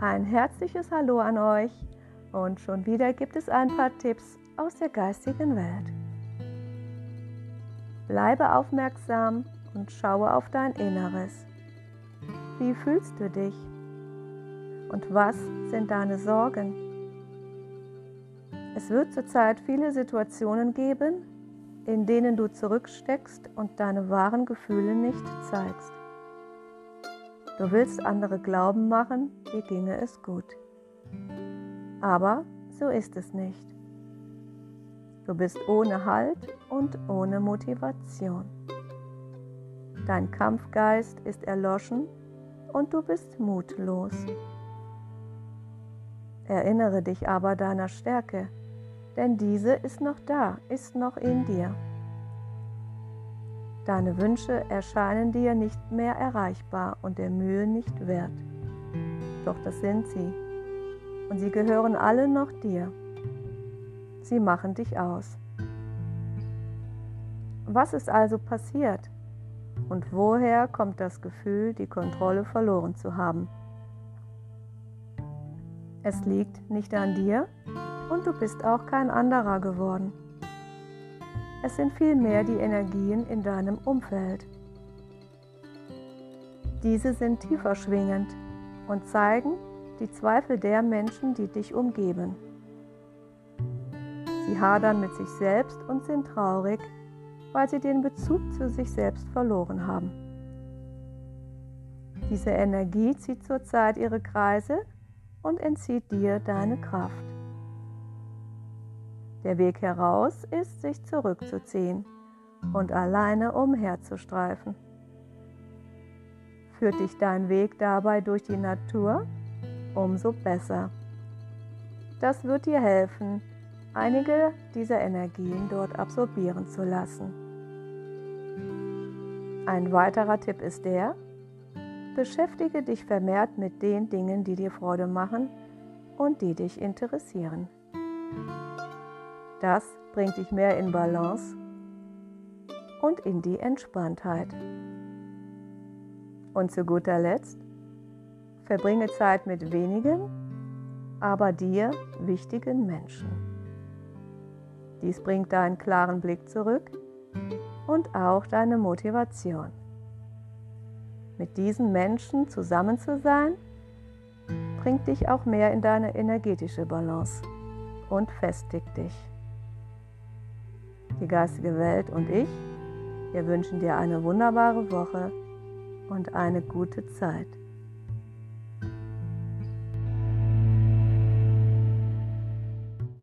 Ein herzliches Hallo an euch und schon wieder gibt es ein paar Tipps aus der geistigen Welt. Bleibe aufmerksam und schaue auf dein Inneres. Wie fühlst du dich? Und was sind deine Sorgen? Es wird zurzeit viele Situationen geben, in denen du zurücksteckst und deine wahren Gefühle nicht zeigst. Du willst andere glauben machen, dir ginge es gut. Aber so ist es nicht. Du bist ohne Halt und ohne Motivation. Dein Kampfgeist ist erloschen und du bist mutlos. Erinnere dich aber deiner Stärke, denn diese ist noch da, ist noch in dir. Deine Wünsche erscheinen dir nicht mehr erreichbar und der Mühe nicht wert. Doch das sind sie. Und sie gehören alle noch dir. Sie machen dich aus. Was ist also passiert? Und woher kommt das Gefühl, die Kontrolle verloren zu haben? Es liegt nicht an dir und du bist auch kein anderer geworden. Es sind vielmehr die Energien in deinem Umfeld. Diese sind tiefer schwingend und zeigen die Zweifel der Menschen, die dich umgeben. Sie hadern mit sich selbst und sind traurig, weil sie den Bezug zu sich selbst verloren haben. Diese Energie zieht zurzeit ihre Kreise und entzieht dir deine Kraft. Der Weg heraus ist, sich zurückzuziehen und alleine umherzustreifen. Führt dich dein Weg dabei durch die Natur, umso besser. Das wird dir helfen, einige dieser Energien dort absorbieren zu lassen. Ein weiterer Tipp ist der, beschäftige dich vermehrt mit den Dingen, die dir Freude machen und die dich interessieren. Das bringt dich mehr in Balance und in die Entspanntheit. Und zu guter Letzt, verbringe Zeit mit wenigen, aber dir wichtigen Menschen. Dies bringt deinen klaren Blick zurück und auch deine Motivation. Mit diesen Menschen zusammen zu sein, bringt dich auch mehr in deine energetische Balance und festigt dich die geistige Welt und ich, wir wünschen dir eine wunderbare Woche und eine gute Zeit.